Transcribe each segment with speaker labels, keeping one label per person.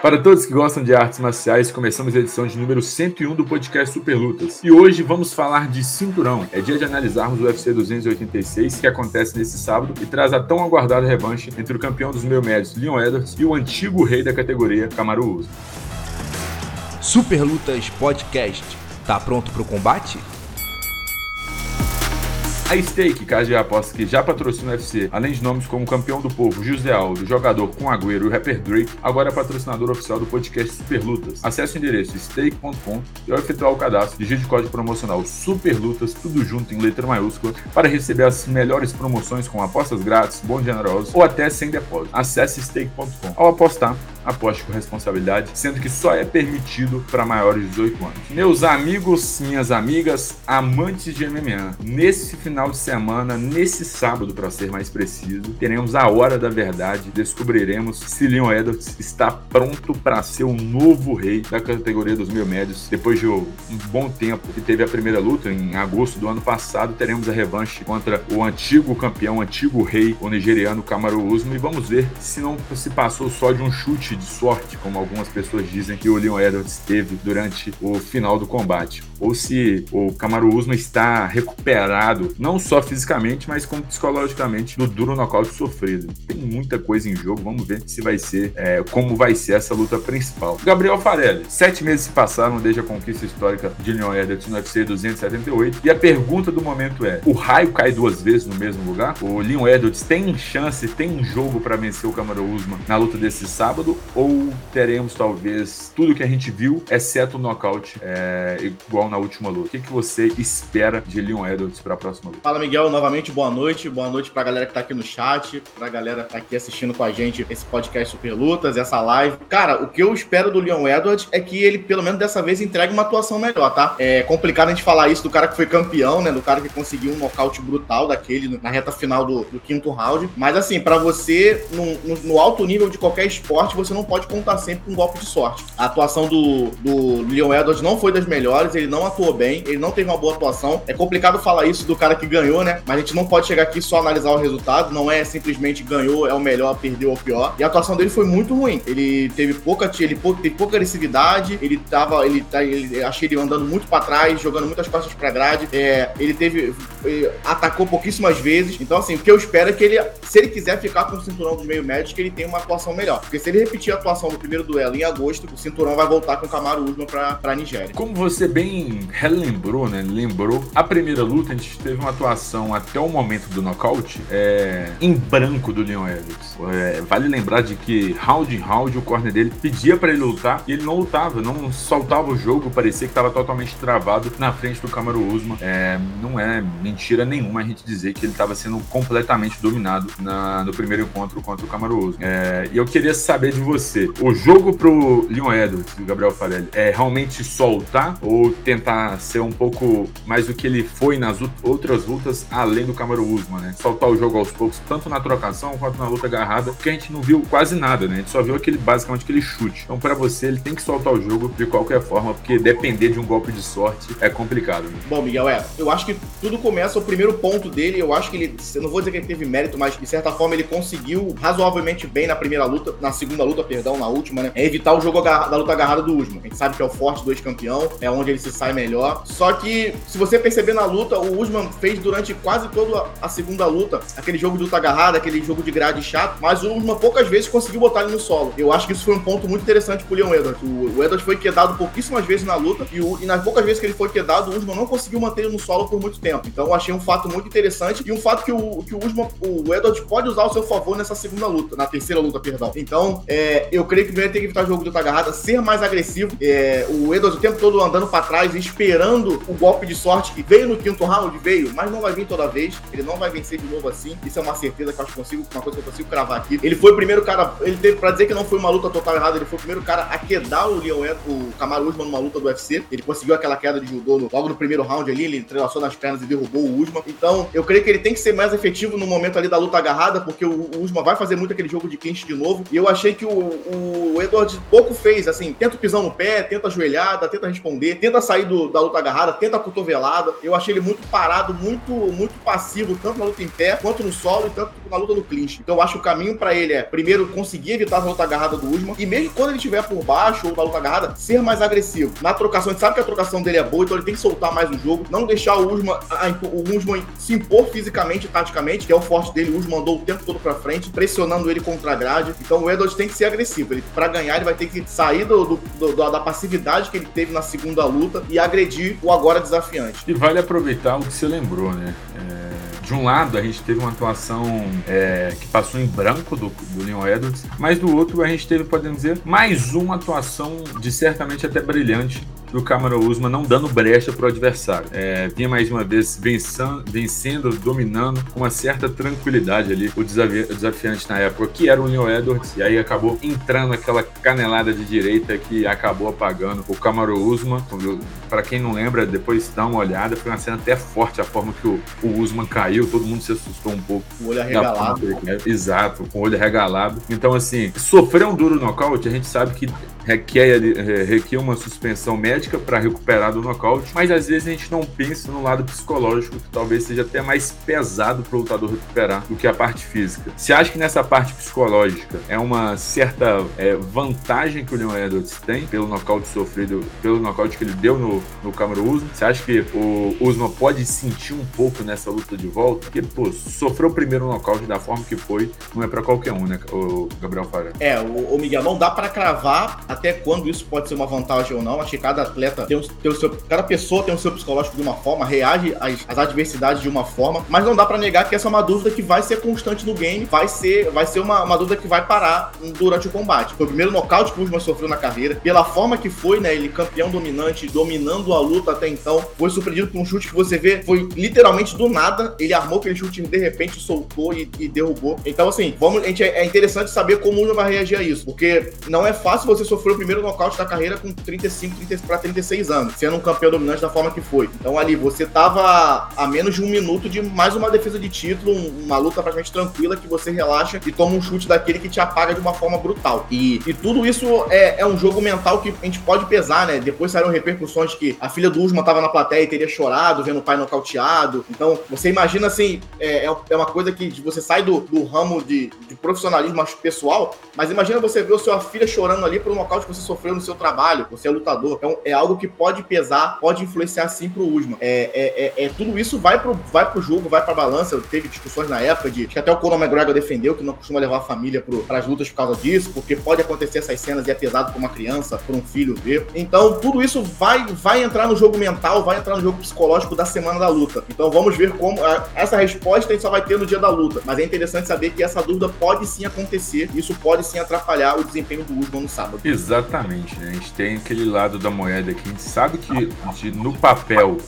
Speaker 1: Para todos que gostam de artes marciais, começamos a edição de número 101 do podcast Super Lutas. E hoje vamos falar de cinturão. É dia de analisarmos o UFC 286 que acontece nesse sábado e traz a tão aguardada revanche entre o campeão dos meio médios, Leon Edwards, e o antigo rei da categoria, Kamaru Usman.
Speaker 2: Super Lutas Podcast. Tá pronto para o combate?
Speaker 1: A Stake, casa de apostas que já patrocina o UFC, além de nomes como Campeão do Povo, José Aldo, Jogador com Agüero e o rapper Drake, agora é patrocinador oficial do podcast Super Lutas. Acesse o endereço stake.com e ao efetuar o cadastro, digite o código promocional Super Lutas, tudo junto em letra maiúscula, para receber as melhores promoções com apostas grátis, bons generosos ou até sem depósito. Acesse stake.com. Ao apostar, aposte com responsabilidade, sendo que só é permitido para maiores de 18 anos. Meus amigos, minhas amigas, amantes de MMA, nesse final de semana, nesse sábado, para ser mais preciso, teremos a hora da verdade, descobriremos se Leon Edwards está pronto para ser o novo rei da categoria dos meio médios. Depois de um bom tempo que teve a primeira luta, em agosto do ano passado, teremos a revanche contra o antigo campeão, o antigo rei, o nigeriano Kamaru Usman, e vamos ver se não se passou só de um chute de sorte, como algumas pessoas dizem que o Leon Edwards teve durante o final do combate, ou se o Kamaru Usman está recuperado, não só fisicamente, mas como psicologicamente do duro nocaute sofrido. Tem muita coisa em jogo, vamos ver se vai ser, é, como vai ser essa luta principal. Gabriel Farelli, sete meses se passaram desde a conquista histórica de Leon Edwards no UFC 278, e a pergunta do momento é, o raio cai duas vezes no mesmo lugar? O Leon Edwards tem chance, tem um jogo para vencer o Kamaru Usman na luta desse sábado, ou teremos talvez tudo que a gente viu, exceto o nocaute, é, igual na última luta? O que, que você espera de Leon Edwards para a próxima luta?
Speaker 3: Fala Miguel, novamente boa noite, boa noite para a galera que tá aqui no chat, para a galera que tá aqui assistindo com a gente esse podcast Super Lutas, essa live. Cara, o que eu espero do Leon Edwards é que ele pelo menos dessa vez entregue uma atuação melhor, tá? É complicado a gente falar isso do cara que foi campeão, né, do cara que conseguiu um nocaute brutal daquele na reta final do, do quinto round, mas assim, para você no, no, no alto nível de qualquer esporte, você não pode contar sempre com um golpe de sorte. A atuação do, do Leon Edwards não foi das melhores, ele não atuou bem, ele não teve uma boa atuação. É complicado falar isso do cara que ganhou, né? Mas a gente não pode chegar aqui só analisar o resultado, não é simplesmente ganhou, é o melhor, perdeu é o pior. E a atuação dele foi muito ruim. Ele teve pouca, ele teve pouca agressividade, ele tava, ele, tá, ele achei ele andando muito para trás, jogando muitas costas para grade. É, ele teve, ele atacou pouquíssimas vezes. Então, assim, o que eu espero é que ele, se ele quiser ficar com o cinturão dos meio médios, que ele tenha uma atuação melhor. Porque se ele repetir a atuação do primeiro duelo em agosto, o cinturão vai voltar com o Kamaru Usman pra Nigéria.
Speaker 1: Como você bem relembrou, né? Lembrou, a primeira luta a gente teve uma atuação até o momento do nocaute é, em branco do Leon Edwards. É, vale lembrar de que round em round o corner dele pedia para ele lutar e ele não lutava, não soltava o jogo, parecia que estava totalmente travado na frente do Kamaru Usman. É, não é mentira nenhuma a gente dizer que ele estava sendo completamente dominado na, no primeiro encontro contra o Kamaru Usman. É, e eu queria saber de você, o jogo pro Leon Edwards, Gabriel Farelli, é realmente soltar ou tentar ser um pouco mais do que ele foi nas outras lutas além do Kamaru Usman, né? Soltar o jogo aos poucos, tanto na trocação quanto na luta agarrada, porque a gente não viu quase nada, né? A gente só viu aquele basicamente aquele chute. Então, para você, ele tem que soltar o jogo de qualquer forma, porque depender de um golpe de sorte é complicado. Né?
Speaker 3: Bom, Miguel, é, eu acho que tudo começa o primeiro ponto dele, eu acho que ele, eu não vou dizer que ele teve mérito, mas de certa forma ele conseguiu razoavelmente bem na primeira luta, na segunda luta, perdão, na última, né? É evitar o jogo da luta agarrada do Usman. A gente sabe que é o forte do ex-campeão, é onde ele se sai melhor. Só que, se você perceber na luta, o Usman fez durante quase toda a segunda luta aquele jogo de luta agarrada, aquele jogo de grade chato, mas o poucas vezes conseguiu botar ele no solo. Eu acho que isso foi um ponto muito interessante pro Leon Edwards. O, o Edwards foi quedado pouquíssimas vezes na luta e, o, e, nas poucas vezes que ele foi quedado, o Usman não conseguiu manter ele no solo por muito tempo. Então eu achei um fato muito interessante e um fato que o, que o Usman, o Edwards pode usar ao seu favor nessa segunda luta, na terceira luta, perdão. Então, é, eu creio que ele ter que evitar o jogo de luta agarrada, ser mais agressivo. É, o Edwards o tempo todo andando para trás, esperando o golpe de sorte que veio no quinto round, veio, mas não vai vir toda vez. Ele não vai vencer de novo assim. Isso é uma certeza que eu acho que consigo, uma coisa que eu consigo cravar aqui. Ele foi o primeiro cara, ele teve, pra dizer que não foi uma luta total errada, ele foi o primeiro cara a quedar o Leon o Kamaru Usman numa luta do UFC. Ele conseguiu aquela queda de judô no, logo no primeiro round ali, ele entrelaçou nas pernas e derrubou o Usman. Então, eu creio que ele tem que ser mais efetivo no momento ali da luta agarrada, porque o, o Usman vai fazer muito aquele jogo de clinch de novo. E eu achei que o, o Edward pouco fez, assim, tenta o pisão no pé, tenta a joelhada, tenta responder, tenta sair do, da luta agarrada, tenta a cotovelada. Eu achei ele muito parado, muito, muito passivo, tanto na luta em pé, quanto no solo, e tanto na luta no clinch. Então eu acho que o caminho para ele é, primeiro, conseguir evitar a luta agarrada do Usman, e mesmo quando ele estiver por baixo ou na luta agarrada, ser mais agressivo. Na trocação, a gente sabe que a trocação dele é boa, então ele tem que soltar mais o jogo, não deixar o Usman, a, o Usman se impor fisicamente e taticamente, que é o forte dele. O Usman andou o tempo todo pra frente, pressionando ele contra a grade. Então o Edwards tem que ser agressivo. Ele, pra ganhar, ele vai ter que sair do, do, do, da passividade que ele teve na segunda luta e agredir o agora desafiante.
Speaker 1: E vale aproveitar o que você lembrou, né? É de um lado, a gente teve uma atuação é, que passou em branco do, do Leon Edwards, mas do outro, a gente teve, podemos dizer, mais uma atuação de certamente até brilhante do Kamaru Usman não dando brecha para o adversário. É, vinha mais uma vez vencendo, vencendo, dominando com uma certa tranquilidade ali o, desafi o desafiante na época, que era o Leon Edwards, e aí acabou entrando aquela canelada de direita que acabou apagando o Kamaru Usman. Para quem não lembra, depois dá uma olhada, foi uma cena até forte a forma que o, o Usman caiu, todo mundo se assustou um pouco.
Speaker 3: O olho arregalado.
Speaker 1: Exato, com o olho arregalado. Então, assim, sofrer um duro nocaute, a gente sabe que requer, requer uma suspensão médica para recuperar do nocaute, mas às vezes a gente não pensa no lado psicológico, que talvez seja até mais pesado para o lutador recuperar do que a parte física. Você acha que nessa parte psicológica é uma certa é, vantagem que o Leon Edwards tem pelo nocaute sofrido, pelo nocaute que ele deu no, no Cameron Usman? Você acha que o Usman pode sentir um pouco nessa luta de volta? Porque, pô, sofreu o primeiro nocaute da forma que foi, não é para qualquer um, né, o Gabriel Faria?
Speaker 3: É, o, o Miguel, não dá para cravar até quando isso pode ser uma vantagem ou não. Acho que cada atleta tem, um, tem o seu. Cada pessoa tem o seu psicológico de uma forma, reage às, às adversidades de uma forma, mas não dá para negar que essa é uma dúvida que vai ser constante no game, vai ser, vai ser uma, uma dúvida que vai parar durante o combate. Foi o primeiro nocaute que o Usman sofreu na carreira, pela forma que foi, né? Ele campeão dominante, dominando a luta até então, foi surpreendido por um chute que você vê, foi literalmente do nada. Ele armou aquele chute e de repente soltou e, e derrubou. Então, assim, vamos, gente, é, é interessante saber como o Usman vai reagir a isso, porque não é fácil você sofrer o primeiro nocaute da carreira com 35 para 36 anos, sendo um campeão dominante da forma que foi. Então ali você tava a menos de um minuto de mais uma defesa de título, uma luta praticamente tranquila que você relaxa e toma um chute daquele que te apaga de uma forma brutal. E, e tudo isso é, é um jogo mental que a gente pode pesar, né? Depois saíram repercussões que a filha do Usman tava na plateia e teria chorado vendo o pai nocauteado. Então você imagina assim, é, é, é uma coisa que você sai do, do ramo de, de profissionalismo pessoal, mas imagina você ver a sua filha chorando ali por um nocaute que você sofreu no seu trabalho, você é lutador. Então é algo que pode pesar, pode influenciar sim pro Usman. É, é, é, é, tudo isso vai pro, vai pro jogo, vai pra balança. Teve discussões na época de que até o Conor McGregor defendeu que não costuma levar a família para as lutas por causa disso, porque pode acontecer essas cenas e é pesado pra uma criança, pra um filho ver. Então tudo isso vai, vai entrar no jogo mental, vai entrar no jogo psicológico da semana da luta. Então vamos ver como. Essa resposta a gente só vai ter no dia da luta. Mas é interessante saber que essa dúvida pode sim acontecer. Isso pode sim atrapalhar o desempenho do Usman no sábado.
Speaker 1: Exatamente, né? A gente tem aquele lado da moeda que a gente sabe que no papel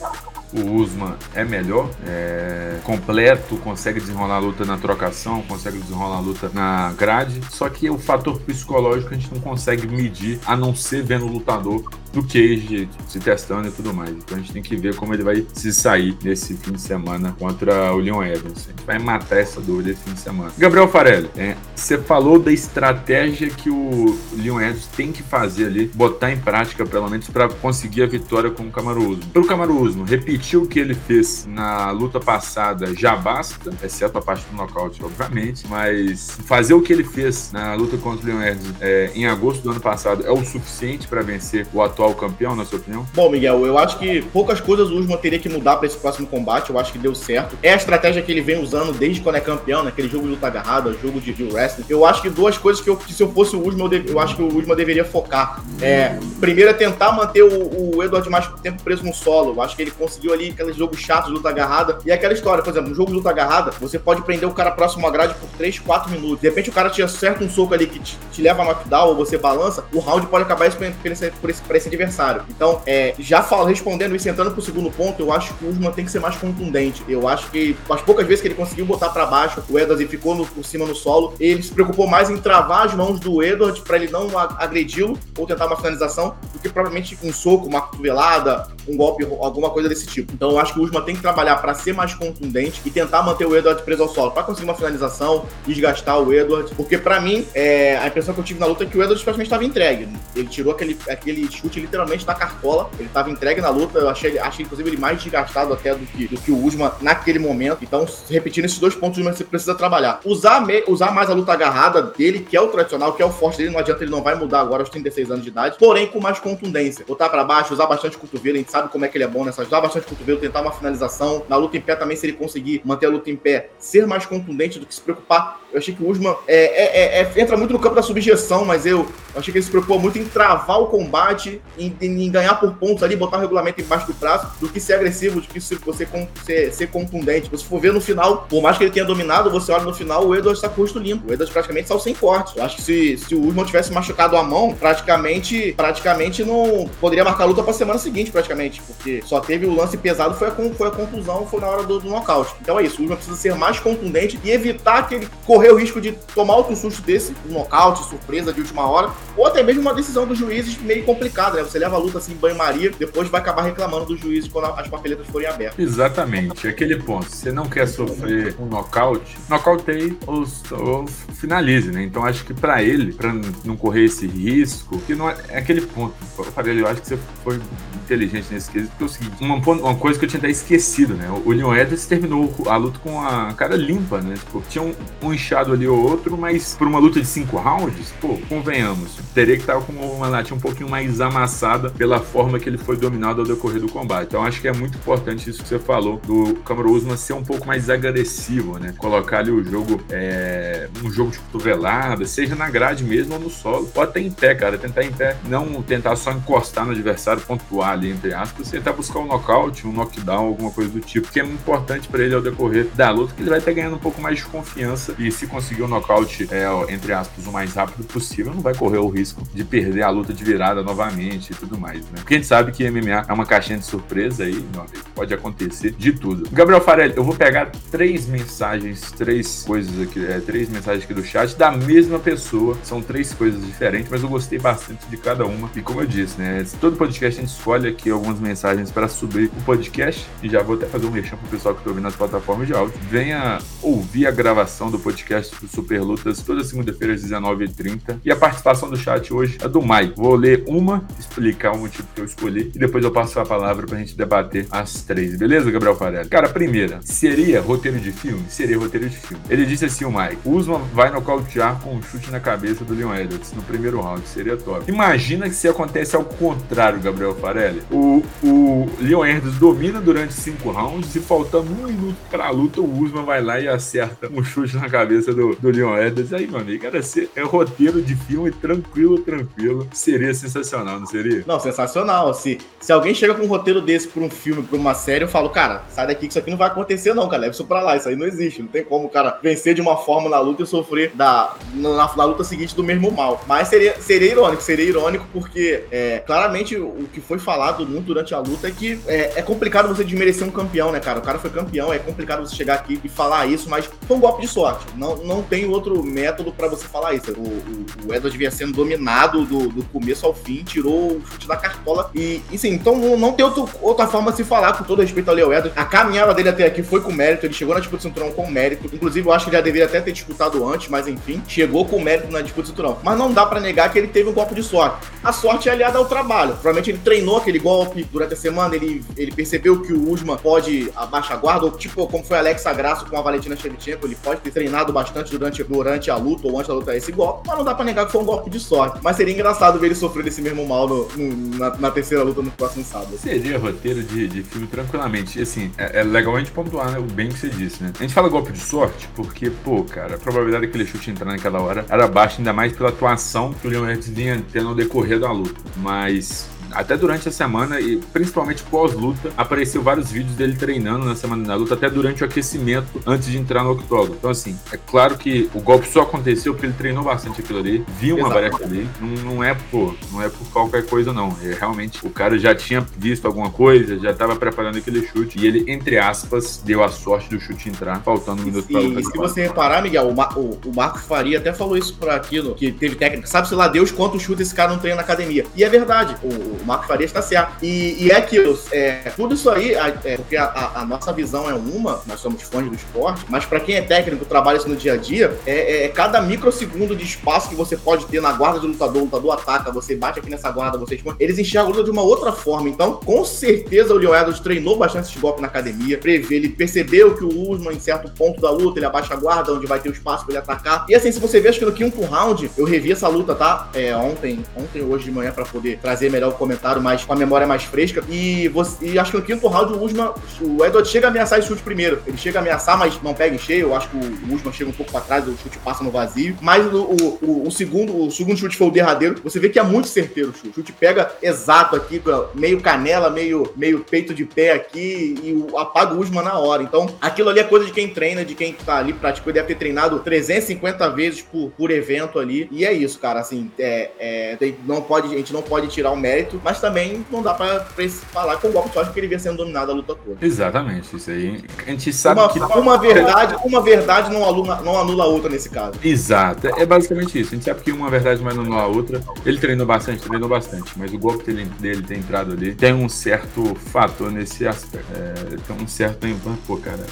Speaker 1: o Usman é melhor, é completo, consegue desenrolar a luta na trocação, consegue desenrolar a luta na grade. Só que o fator psicológico a gente não consegue medir, a não ser vendo o lutador do Cage se testando e tudo mais. Então a gente tem que ver como ele vai se sair nesse fim de semana contra o Leon Evans. A gente vai matar essa dúvida esse fim de semana. Gabriel Farelli, é, você falou da estratégia que o Leon Evans tem que fazer ali, botar em prática pelo menos para conseguir a vitória com o Camaro Usman. Para o Camaro Usman, repetir o que ele fez na luta passada já basta, exceto a parte do nocaute, obviamente, mas fazer o que ele fez na luta contra o Leon Evans é, em agosto do ano passado é o suficiente para vencer o atual atual campeão, na sua opinião?
Speaker 3: Bom, Miguel, eu acho que poucas coisas o Usman teria que mudar para esse próximo combate. Eu acho que deu certo. É a estratégia que ele vem usando desde quando é campeão, naquele jogo de luta agarrada, jogo de, de wrestling. Eu acho que duas coisas que, eu, que se eu fosse o Usman, eu, de, eu, acho que o Usman deveria focar. É, primeiro é tentar manter o, o Edward mais tempo preso no solo. Eu acho que ele conseguiu ali aquele jogo chato de luta agarrada. E aquela história, por exemplo, no jogo de luta agarrada, você pode prender o cara próximo à grade por 3, 4 minutos. De repente o cara te acerta um soco ali que te, te leva a knockdown ou você balança, o round pode acabar por esse, por esse, por esse adversário. Então, é, já falo, respondendo isso, entrando pro segundo ponto, eu acho que o Usman tem que ser mais contundente. Eu acho que as poucas vezes que ele conseguiu botar para baixo o Edwards e ficou no, por cima no solo, ele se preocupou mais em travar as mãos do Edwards para ele não agredi-lo ou tentar uma finalização do que provavelmente um soco, uma cotovelada, um golpe, alguma coisa desse tipo. Então eu acho que o Usman tem que trabalhar para ser mais contundente e tentar manter o Edward preso ao solo, para conseguir uma finalização, desgastar o Edward, porque para mim, é, a impressão que eu tive na luta é que o Edward praticamente estava entregue. Ele tirou aquele, aquele chute literalmente da cartola, ele estava entregue na luta, eu achei, achei inclusive ele mais desgastado até do que, do que o Usman naquele momento. Então, repetindo esses dois pontos, você precisa trabalhar. Usar, me, usar mais a luta agarrada dele, que é o tradicional, que é o forte dele, não adianta, ele não vai mudar agora aos 36 anos de idade, porém com mais contundência. Botar para baixo, usar bastante cotovelo, a gente sabe como é que ele é bom nessa, usar bastante cotovelo, tentar uma finalização. Na luta em pé também, se ele conseguir manter a luta em pé, ser mais contundente do que se preocupar. Eu achei que o Usman é, é, é, é entra muito no campo da subjeção, mas eu, achei que ele se preocupou muito em travar o combate, em, em, ganhar por pontos ali, botar o regulamento embaixo do braço, do que ser agressivo, do que você ser, ser contundente. Se for ver no final, por mais que ele tenha dominado, você olha no final, o Edwards está com o rosto limpo. O Edwards praticamente saiu sem corte. Eu acho que se, se o Usman tivesse machucado a mão, praticamente, praticamente não poderia marcar a luta para semana seguinte, praticamente, porque só teve o lance pesado, foi a, foi a contusão, foi na hora do, do nocaute. Então é isso, o Usman precisa ser mais contundente e evitar que ele correr o risco de tomar outro susto desse, um nocaute, surpresa de última hora, ou até mesmo uma decisão dos juízes meio complicada, né? Você leva a luta assim, banho-maria, depois vai acabar reclamando dos juízes quando as papeletas forem abertas.
Speaker 1: Exatamente, aquele ponto. Você não quer sofrer um nocaute, nocauteie ou, ou finalize, né? Então acho que para ele, para não correr esse risco, que não é, é aquele ponto. Eu falei, eu acho que você foi inteligente nesse quesito, porque é o seguinte, uma, uma coisa que eu tinha até esquecido, né? O Leon Edwards terminou a luta com a cara limpa, né? Tipo, tinha um, um inchado ali ou outro, mas por uma luta de cinco rounds, pô, convenhamos, teria que estar com uma latinha um pouquinho mais amassada pela forma que ele foi dominado ao decorrer do combate. Então acho que é muito importante isso que você falou, do Cameron Usman ser um pouco mais agressivo, né? Colocar ali o jogo, é, um jogo de cotovelada, seja na grade mesmo ou no solo, ou até em pé, cara, tentar em pé, não tentar só encostar no adversário, pontuar ali, entre aspas, tentar buscar um nocaute, um knockdown, alguma coisa do tipo, que é importante para ele ao decorrer da luta, que ele vai estar ganhando um pouco mais de confiança e se conseguir o um nocaute, é, entre aspas, o mais rápido possível, não vai correr o risco de perder a luta de virada novamente e tudo mais, né? Porque a gente sabe que MMA é uma caixinha de surpresa aí, meu amigo, pode acontecer de tudo. Gabriel Farelli, eu vou pegar três mensagens, três coisas aqui, é, três mensagens aqui do chat da mesma pessoa, são três coisas diferentes, mas eu gostei bastante de cada uma. E como eu disse, né, todo podcast a gente escolhe aqui algumas mensagens para subir o podcast e já vou até fazer um mexão pro pessoal que tá ouvindo nas plataformas de áudio. Venha ouvir a gravação do podcast do Super Lutas toda segunda-feira às 19h30 e a participação do chat hoje é do Mai. Vou ler uma, explicar o motivo que eu escolhi e depois eu passo a palavra pra gente debater as três, beleza, Gabriel Farelli? Cara, primeira, seria roteiro de filme? Seria roteiro de filme. Ele disse assim, o Mike, Usman vai nocautear com um chute na cabeça do Leon Edwards no primeiro round, seria top. Imagina que se acontece ao contrário, Gabriel Farelli. O, o Leon Edwards domina durante cinco rounds e faltando um minuto pra luta, o Usman vai lá e acerta um chute na cabeça do, do Leon Edwards. Aí, meu amigo, ser, é roteiro de filme tranquilo, tranquilo. Seria sensacional, não seria?
Speaker 3: Não, sensacional. Se, se alguém chega com um roteiro desse pra um filme, pra uma série, eu falo, cara, sai daqui que isso aqui não vai acontecer, não, cara. Leva isso pra lá. Isso aí não existe. Não tem como o cara vencer de uma forma na luta e sofrer da, na, na luta seguinte do mesmo mal. Mas seria, seria irônico, seria irônico, porque é, claramente o que foi falado muito durante a luta é que é, é, complicado você desmerecer um campeão, né, cara? O cara foi campeão, é complicado você chegar aqui e falar isso, mas foi um golpe de sorte. Não, não tem outro método para você falar isso. O, o, o vinha sendo dominado do, do começo ao fim, tirou o chute da cartola. E, e sim, então não tem outro, outra forma de se falar, com todo respeito ao Leo Edward. A caminhada dele até aqui foi com mérito, ele chegou na disputa de cinturão com mérito. Inclusive, eu acho que ele já deveria até ter disputado antes, mas enfim, chegou com mérito na disputa de cinturão. Mas não dá para negar que ele teve um golpe de sorte. A sorte é aliada ao trabalho. Provavelmente ele treinou aquele golpe durante a semana, ele, ele percebeu que o Usman pode abaixar a guarda, ou tipo como foi Alexa Grasso com a Valentina Shevchenko, ele pode ter treinado bastante durante, durante a luta ou antes da luta esse golpe, mas não dá pra negar que foi um golpe de sorte. Mas seria engraçado ver ele sofrer desse mesmo mal no, no, na, na, terceira luta no próximo sábado.
Speaker 1: Seria roteiro de, de filme tranquilamente. E assim, é, é legal a gente pontuar, né? O bem que você disse, né? A gente fala golpe de sorte porque, pô, cara, a probabilidade daquele chute entrar naquela hora era baixa, ainda mais pela atuação que o Leon Edwards vinha tendo no decorrer da luta. Mas até durante a semana e principalmente pós-luta, apareceu vários vídeos dele treinando na semana da luta, até durante o aquecimento, antes de entrar no octógono. Então, assim, é claro que o golpe só aconteceu porque ele treinou bastante aquilo ali, viu uma variação ali, não, não, é por, não é por qualquer coisa, não. É realmente, o cara já tinha visto alguma coisa, já estava preparando aquele chute, e ele, entre aspas, deu a sorte do chute entrar, faltando um minuto
Speaker 3: pra luta. E se você reparar, Miguel, o, Mar o, o Marcos Faria até falou isso por aquilo, que teve técnica, sabe-se lá Deus quantos chutes esse cara não treina na academia. E é verdade, o, o Marco Faria está certo. E, e é aquilo, é, tudo isso aí, é, porque a, a, nossa visão é uma, nós somos fãs do esporte, mas para quem é técnico, trabalha isso no dia a dia, é, é, cada microsegundo de espaço que você pode ter na guarda do lutador, o lutador ataca, você bate aqui nessa guarda, você eles enxergam a luta de uma outra forma. Então, com certeza o Leon Edwards treinou bastante esse golpe na academia, prevê, ele percebeu que o Usman, em certo ponto da luta, ele abaixa a guarda, onde vai ter o espaço para ele atacar. E assim, se você ver, acho que no quinto round, eu revi essa luta, tá? É, ontem, ontem hoje de manhã, para poder trazer melhor o comentário, mas com a memória mais fresca. E, você, e acho que no quinto round, o Usman, o Edward chega a ameaçar esse chute primeiro. Ele chega a ameaçar, mas não pega em cheio. Eu acho que o Usman chega um pouco para trás, o chute passa no vazio. Mas o, o, o, segundo, o segundo chute foi o derradeiro. Você vê que é muito certeiro o chute. O chute pega exato aqui, meio canela, meio, meio peito de pé aqui e apaga o Usman na hora. Então, aquilo ali é coisa de quem treina, de quem tá ali, praticou, deve ter treinado 350 vezes por, por evento ali. E é isso, cara. Assim, é, é, não pode, a gente não pode tirar o mérito, mas também não dá pra, pra falar com o golpe só que ele vinha sendo dominado a luta toda.
Speaker 1: Exatamente, isso aí. A gente sabe
Speaker 3: uma,
Speaker 1: que.
Speaker 3: Uma verdade, uma verdade não, aluna, não anula a outra nesse caso.
Speaker 1: Exato, é basicamente isso. A gente sabe que uma verdade não anula a outra. Ele treinou bastante, treinou bastante, mas o golpe dele, dele ter entrado ali tem um certo fator nesse aspecto. É, tem um certo. Pô, cara,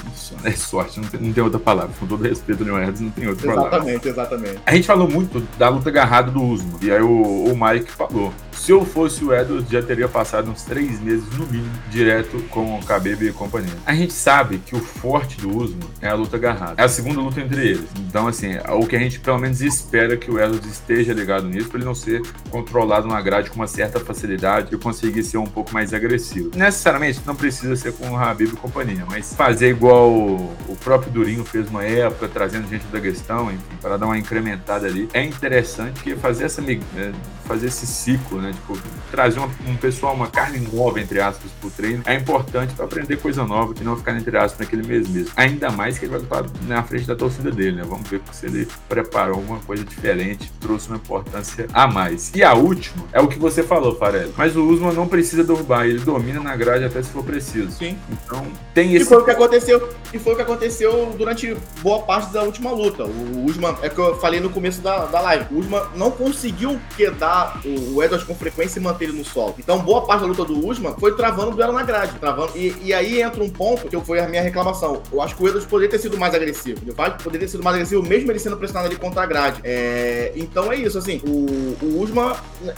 Speaker 1: é sorte, não tem, não tem outra palavra. Com todo respeito, Leon Edwards, não tem outra
Speaker 3: exatamente,
Speaker 1: palavra.
Speaker 3: Exatamente, exatamente.
Speaker 1: A gente falou muito da luta agarrada do Usman. E aí o, o Mike falou. Se eu fosse o Edwards, já teria passado uns três meses, no mínimo, direto com o Khabib e companhia. A gente sabe que o forte do Usman é a luta agarrada. É a segunda luta entre eles. Então, assim, o que a gente pelo menos espera que o Edwards esteja ligado nisso, para ele não ser controlado na grade com uma certa facilidade e conseguir ser um pouco mais agressivo. Necessariamente, não precisa ser com o Khabib e companhia, mas fazer igual o próprio Durinho fez uma época, trazendo gente da questão, enfim, para dar uma incrementada ali, é interessante, porque fazer essa né, fazer esse ciclo, né? Tipo, trazer uma, um pessoal, uma carne nova, entre aspas, pro treino, é importante para aprender coisa nova e não ficar, entre aspas, naquele mês mesmo. Ainda mais que ele vai estar na frente da torcida dele, né? Vamos ver se ele preparou alguma coisa diferente, trouxe uma importância a mais. E a última é o que você falou, Farelli. Mas o Usman não precisa derrubar, ele domina na grade até se for preciso.
Speaker 3: Sim.
Speaker 1: Então, tem esse.
Speaker 3: E foi o que aconteceu, e foi o que aconteceu durante boa parte da última luta. O Usman, é que eu falei no começo da, da live, o Usman não conseguiu quedar o Edwards com frequência e manter ele no solo. Então, boa parte da luta do Usman foi travando o duelo na grade. Travando, e, e aí entra um ponto que foi a minha reclamação. Eu acho que o Edwards poderia ter sido mais agressivo. Acho que poderia ter sido mais agressivo, mesmo ele sendo pressionado ali contra a grade. É, então é isso, assim, o, o Usman,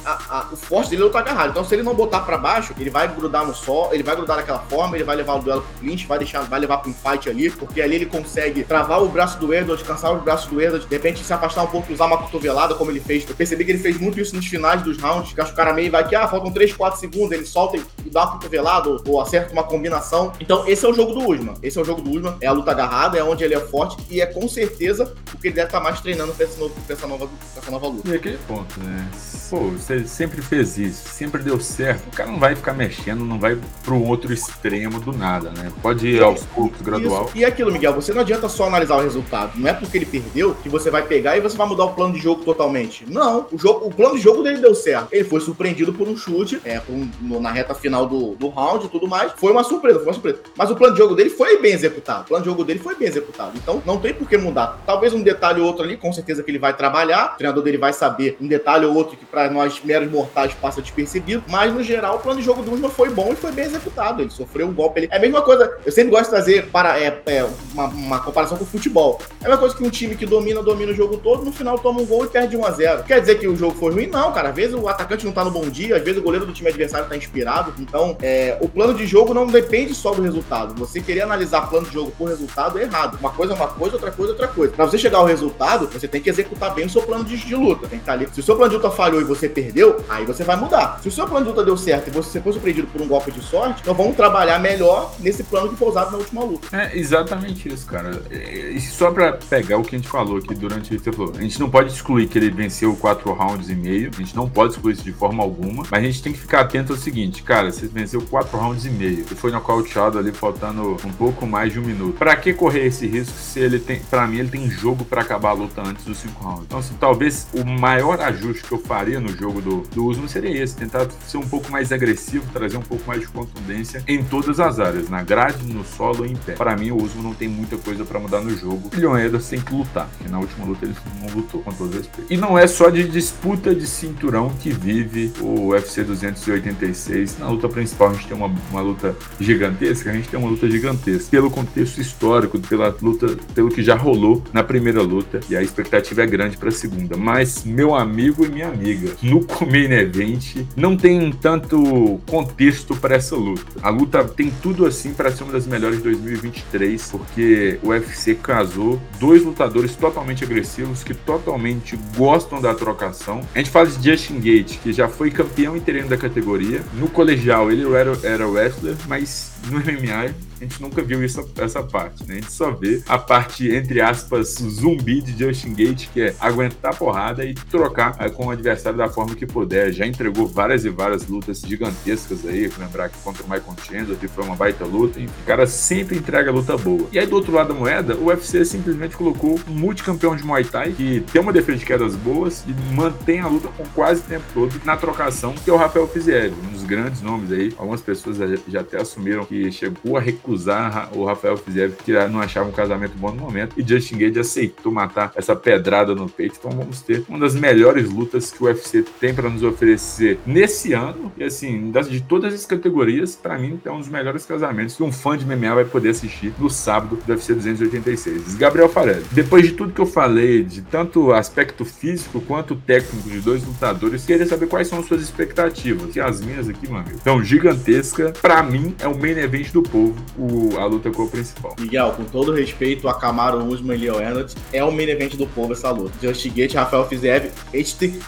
Speaker 3: a, a, o forte dele é lutar agarrado. Então, se ele não botar pra baixo, ele vai grudar no sol, ele vai grudar daquela forma, ele vai levar o duelo pro clinch, vai deixar, vai levar pro empate ali, porque ali ele consegue travar o braço do Edwards, cansar os braços do Edwards, de repente se afastar um pouco, usar uma cotovelada, como ele fez. Eu percebi que ele fez muito isso nos finais dos rounds, o cara meio vai que, ah, faltam 3, 4 segundos, ele solta e dá uma cotovelada ou, ou acerta uma combinação. Então, esse é o jogo do Usman. Esse é o jogo do Usman, é a luta agarrada, é onde ele é forte e é com certeza o que ele deve estar tá mais treinando pra, novo, pra, essa, nova, pra essa nova luta.
Speaker 1: E aquele ponto, né? Pô, você sempre fez isso, sempre deu certo. O cara não vai ficar mexendo, não vai pro outro extremo do nada, né? Pode ir aos poucos, gradual.
Speaker 3: Isso. E aquilo, Miguel, você não adianta só analisar o resultado. Não é porque ele perdeu que você vai pegar e você vai mudar o plano de jogo totalmente. Não, o, jogo, o plano de jogo dele deu certo. Ele foi surpreendido por um chute, é, um, no, na reta final do, do round e tudo mais. Foi uma surpresa, foi uma surpresa. Mas o plano de jogo dele foi bem executado. O plano de jogo dele foi bem executado. Então não tem por que mudar. Talvez um detalhe ou outro ali, com certeza que ele vai trabalhar. O treinador dele vai saber um detalhe ou outro que para nós meros mortais passa despercebido. Mas no geral, o plano de jogo do Usman foi bom e foi bem executado. Ele sofreu um golpe. Ele... É a mesma coisa. Eu sempre gosto de trazer para é, é uma, uma, comparação com o futebol. É a mesma coisa que um time que domina, domina o jogo todo, no final toma um gol e perde 1 a 0 Quer dizer que o jogo foi ruim? Não, cara. Às vezes o atacante não tá no bom dia, às vezes o goleiro do time adversário tá inspirado. Então, é, o plano de jogo não depende só do resultado. Você querer analisar plano de jogo por resultado é errado. Uma coisa é uma coisa, outra coisa é outra coisa. Pra você chegar ao resultado, você tem que executar bem o seu plano de, de luta. Tem que estar tá ali. Se o seu plano de luta falhou e você perdeu, aí você vai mudar. Se o seu plano de luta deu certo e você foi surpreendido por um golpe de sorte, então vamos trabalhar melhor nesse plano que foi usado na última luta.
Speaker 1: É exatamente isso, cara. E só pra pegar o que a gente falou aqui durante você falou, a gente não pode excluir que ele venceu quatro rounds e meio, a gente não pode excluir isso de forma alguma, mas a gente tem que ficar atento ao seguinte, cara, você venceu quatro rounds e meio, e foi nocauteado ali faltando um pouco mais de um minuto. Pra que correr esse risco se ele tem, pra mim, ele tem jogo para acabar a luta antes dos cinco rounds? Então, assim, talvez o maior ajuste que eu faria no jogo do, do Usman seria esse, tentar ser um pouco mais agressivo, trazer um pouco mais de contundência em todas as áreas, na grade, no solo e em pé. Para mim, o Usman não tem muita coisa para mudar no jogo. O Leon Edwards tem que lutar, porque na última luta ele não lutou com todos os E não é só de disputa de cinturão que vive vive o UFC 286. Na luta principal a gente tem uma, uma luta gigantesca, a gente tem uma luta gigantesca. Pelo contexto histórico, pela luta, pelo que já rolou na primeira luta, e a expectativa é grande para a segunda. Mas, meu amigo e minha amiga, no Main Event não tem tanto contexto para essa luta. A luta tem tudo assim para ser uma das melhores de 2023, porque o UFC casou dois lutadores totalmente agressivos que totalmente gostam da trocação. A gente fala de Justin Gate, que já foi campeão interino da categoria. No colegial ele era, era wrestler, mas no MMA a gente nunca viu isso, essa parte, né? A gente só vê a parte, entre aspas, zumbi de Justin Gate, que é aguentar porrada e trocar é, com o adversário da forma que puder. Já entregou várias e várias lutas gigantescas aí, lembrar que contra o Michael Chandler, que foi uma baita luta, e o cara sempre entrega luta boa. E aí, do outro lado da moeda, o UFC simplesmente colocou um multicampeão de Muay Thai, que tem uma defesa de quedas boas e mantém a luta com quase o tempo todo na trocação, que é o Rafael Fiziev, um dos grandes nomes aí. Algumas pessoas já até assumiram que chegou a recusar o Rafael Fiziev que não achava um casamento bom no momento e Justin Gage aceitou matar essa pedrada no peito. Então vamos ter uma das melhores lutas que o UFC tem para nos oferecer nesse ano e assim, de todas as categorias, para mim é um dos melhores casamentos que um fã de MMA vai poder assistir no sábado do UFC 286. Gabriel Farelli, depois de tudo que eu falei, de tanto aspecto físico quanto técnico de dois lutadores, queria saber quais são as suas expectativas. E as minhas aqui, meu amigo, então gigantesca. Para mim, é o main event do povo o, a luta com o principal.
Speaker 3: Miguel, com todo respeito a Camaro Usman e Leo Enoch, é o main event do povo essa luta. Justin Gate, Rafael Fiziev,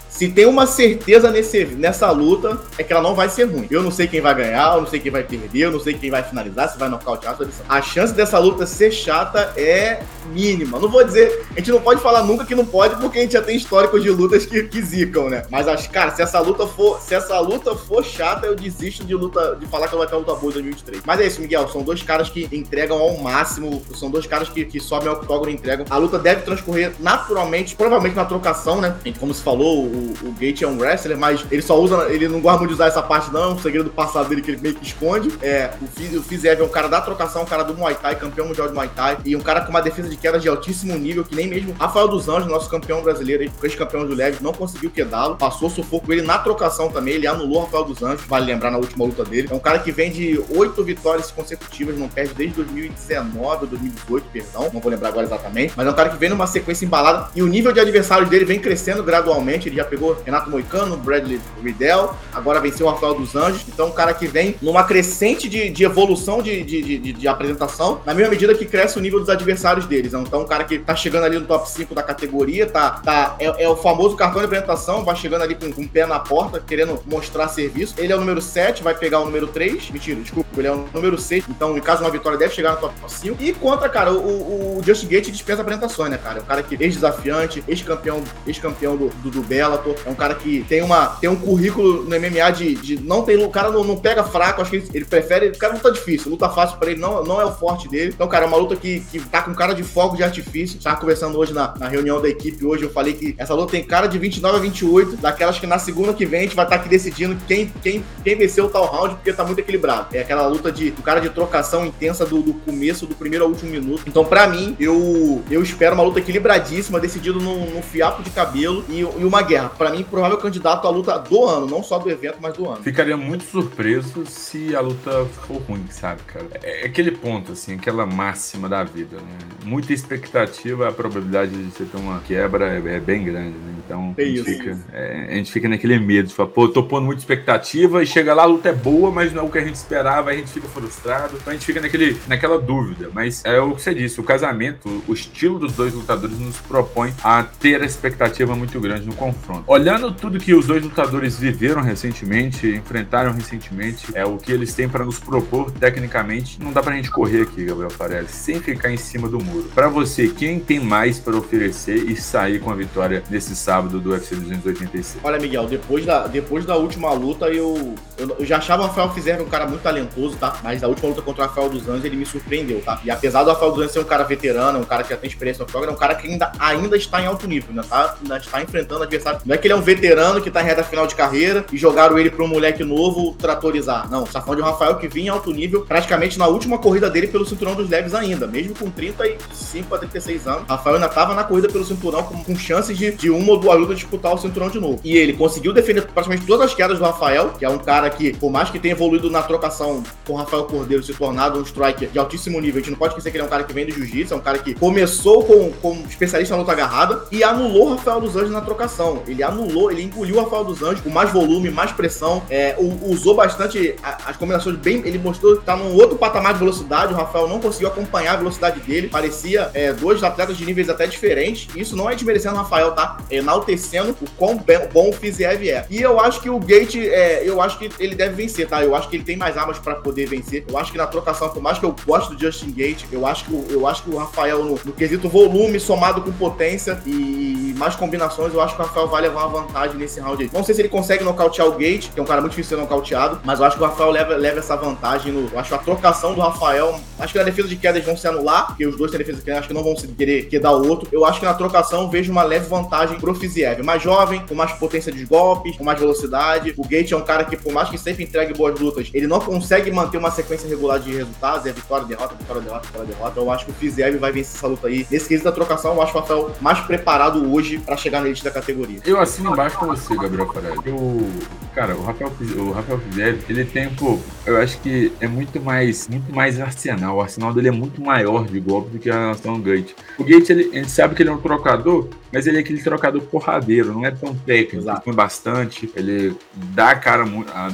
Speaker 3: se tem uma certeza nesse, nessa luta, é que ela não vai ser ruim. Eu não sei quem vai ganhar, eu não sei quem vai perder, eu não sei quem vai finalizar, se vai nocautear. A chance dessa luta ser chata é mínima. Não vou dizer, a gente não pode falar nunca que não pode, porque a gente já tem históricos de lutas que, que zicam, né? Mas acho, cara, se essa luta for, se essa luta for chata, eu desisto de luta, de falar que ela vai ter luta boa em 2023. Mas é isso, Miguel, são dois caras que entregam ao máximo, são dois caras que, que sobem ao octógono e entregam. A luta deve transcorrer naturalmente, provavelmente na trocação, né? Como se falou, o, o Gate é um wrestler, mas ele só usa, ele não gosta muito de usar essa parte, não. É um segredo passado dele que ele meio que esconde. É, o Fizev é um cara da trocação, um cara do Muay Thai, campeão mundial de Muay Thai, e um cara com uma defesa de queda de altíssimo nível, que nem mesmo Rafael dos Anjos, nosso campeão brasileiro, ex-campeão do Leve, não conseguiu quedá-lo. Passou sufoco ele na trocação também, ele anulou Rafael dos Anjos, vale lembrar na última luta dele. É um cara que vem de oito vitórias consecutivas, não perde desde 2019 ou 2018, perdão, não vou lembrar agora exatamente, mas é um cara que vem numa sequência embalada e o nível de adversários dele vem crescendo gradualmente. Ele já pegou Renato Moicano, Bradley Riddell, agora venceu o Rafael dos Anjos. Então, um cara que vem numa crescente de, de evolução de, de, de, de, apresentação, na mesma medida que cresce o nível dos adversários deles. Então, um cara que tá chegando ali no top 5 da categoria, tá, tá é, é o famoso cartão de apresentação, vai chegando ali com, com o pé na porta, querendo mostrar serviço. Ele é o número 7, vai pegar o número 3. Mentira, desculpa, ele é o número 6. Então, em caso de uma vitória, deve chegar no top 5. E contra, cara, o, o Just Gate dispensa apresentações, né, cara? É um cara que ex-desafiante, ex-campeão ex-campeão do, do, do, Bellator. É um cara que tem, uma, tem um currículo no MMA de, de não tem. O cara não, não pega fraco, acho que ele, ele prefere. O cara luta difícil, luta fácil pra ele, não, não é o forte dele. Então, cara, é uma luta que, que tá com cara de fogo de artifício. Tava conversando hoje na, na reunião da equipe, hoje eu falei que essa luta tem cara de 29 a 28, daquelas que na segunda que vem a gente vai estar tá aqui decidindo quem, quem, quem venceu o tal round, porque tá muito equilibrado. É aquela luta de o cara de trocação intensa do, do começo, do primeiro ao último minuto. Então, para mim, eu, eu espero uma luta equilibradíssima, decidido num, fiapo de cabelo e, e uma guerra. Para mim, provável candidato à luta do ano, não só do evento, mas do ano.
Speaker 1: Ficaria muito surpreso se a luta for ruim, sabe, cara? É aquele ponto, assim, aquela máxima da vida, né? Muita expectativa, a probabilidade de você ter uma quebra é, é bem grande, né? Então,
Speaker 3: é
Speaker 1: a, gente fica, é, a gente fica naquele medo de falar, pô, tô pondo muita expectativa e chega lá, a luta é boa, mas não é o que a gente esperava, a gente fica frustrado. Então a gente fica naquele, naquela dúvida. Mas é o que você disse, o casamento, o estilo dos dois lutadores nos propõe a ter a expectativa muito grande no confronto. Olhando tudo que os dois lutadores viveram recentemente, enfrentaram recentemente, é o que eles têm para nos propor tecnicamente, não dá pra gente correr aqui, Gabriel Farelli, sem ficar em cima do muro. Para você, quem tem mais para oferecer e sair com a vitória nesse sábado do UFC 286?
Speaker 3: Olha, Miguel, depois da, depois da última luta, eu, eu, eu já achava o Rafael Fizer um cara muito talentoso, tá? Mas a última luta contra o Rafael dos Anjos, ele me surpreendeu, tá? E apesar do Rafael dos Anjos ser um cara veterano, um cara que já tem experiência no programa, é um cara que ainda, ainda está em alto nível, ainda, tá, ainda está enfrentando adversário. Não é que ele é um veterano que tá em reta final de carreira e jogaram ele para um moleque novo tratorizar. Não, tá falando de um Rafael que vinha em alto nível praticamente na última corrida dele pelo cinturão dos leves ainda, mesmo com 35 a 36 anos. Rafael ainda tava na corrida pelo cinturão com, com chances de, de uma ou boa luta disputar o cinturão de novo. E ele conseguiu defender praticamente todas as quedas do Rafael, que é um cara que, por mais que tenha evoluído na trocação com o Rafael Cordeiro, se tornado um striker de altíssimo nível, a gente não pode esquecer que ele é um cara que vem do jiu-jitsu, é um cara que começou com, como especialista na luta agarrada e anulou o Rafael dos Anjos na trocação. Ele anulou, ele engoliu o Rafael dos Anjos com mais volume, mais pressão, é, usou bastante as combinações bem. Ele mostrou que tá num outro patamar de velocidade. O Rafael não conseguiu acompanhar a velocidade dele. Parecia é, dois atletas de níveis até diferentes. Isso não é desmerecendo o Rafael, tá? É enaltecendo o quão bom o Fiziev é. E eu acho que o Gate, é, eu acho que ele deve vencer, tá? Eu acho que ele tem mais armas para poder vencer. Eu acho que na trocação, por mais que eu goste do Justin Gate, eu acho que, eu acho que o Rafael, no, no quesito volume, somado com potência e mais combinações, eu acho que o Rafael vai levar uma vantagem nesse round aí. Não sei se ele consegue nocautear o Gate, que é um cara muito difícil de ser nocauteado, mas eu acho que o Rafael leva, leva essa vantagem no. Eu acho a trocação do Rafael. Acho que na defesa de queda eles vão se anular, porque os dois têm defesa de queda, acho que não vão se querer quedar o outro. Eu acho que na trocação vejo uma leve vantagem pro Fiziev. Mais jovem, com mais potência de golpes, com mais velocidade. O Gate é um cara que, por mais que sempre entregue boas lutas, ele não consegue manter uma sequência regular de resultados. É vitória, derrota, vitória, derrota, vitória, derrota. Eu acho que o Fiziev vai vencer essa luta aí. Nesse quesito da trocação, eu acho o Rafael mais preparado hoje para chegar na elite da categoria.
Speaker 1: Eu assino embaixo com você, Gabriel Farage. Eu, cara, o Rafael, o Rafael Fiziev, ele tem, pô, eu acho que é muito mais, muito mais arsenal. O arsenal dele é muito maior de golpe do que a relação Gate. O Gate, ele, a gente sabe que ele é um trocador, mas ele é aquele trocador porradeiro, não é tão técnico, Exato. ele põe bastante, ele dá a cara,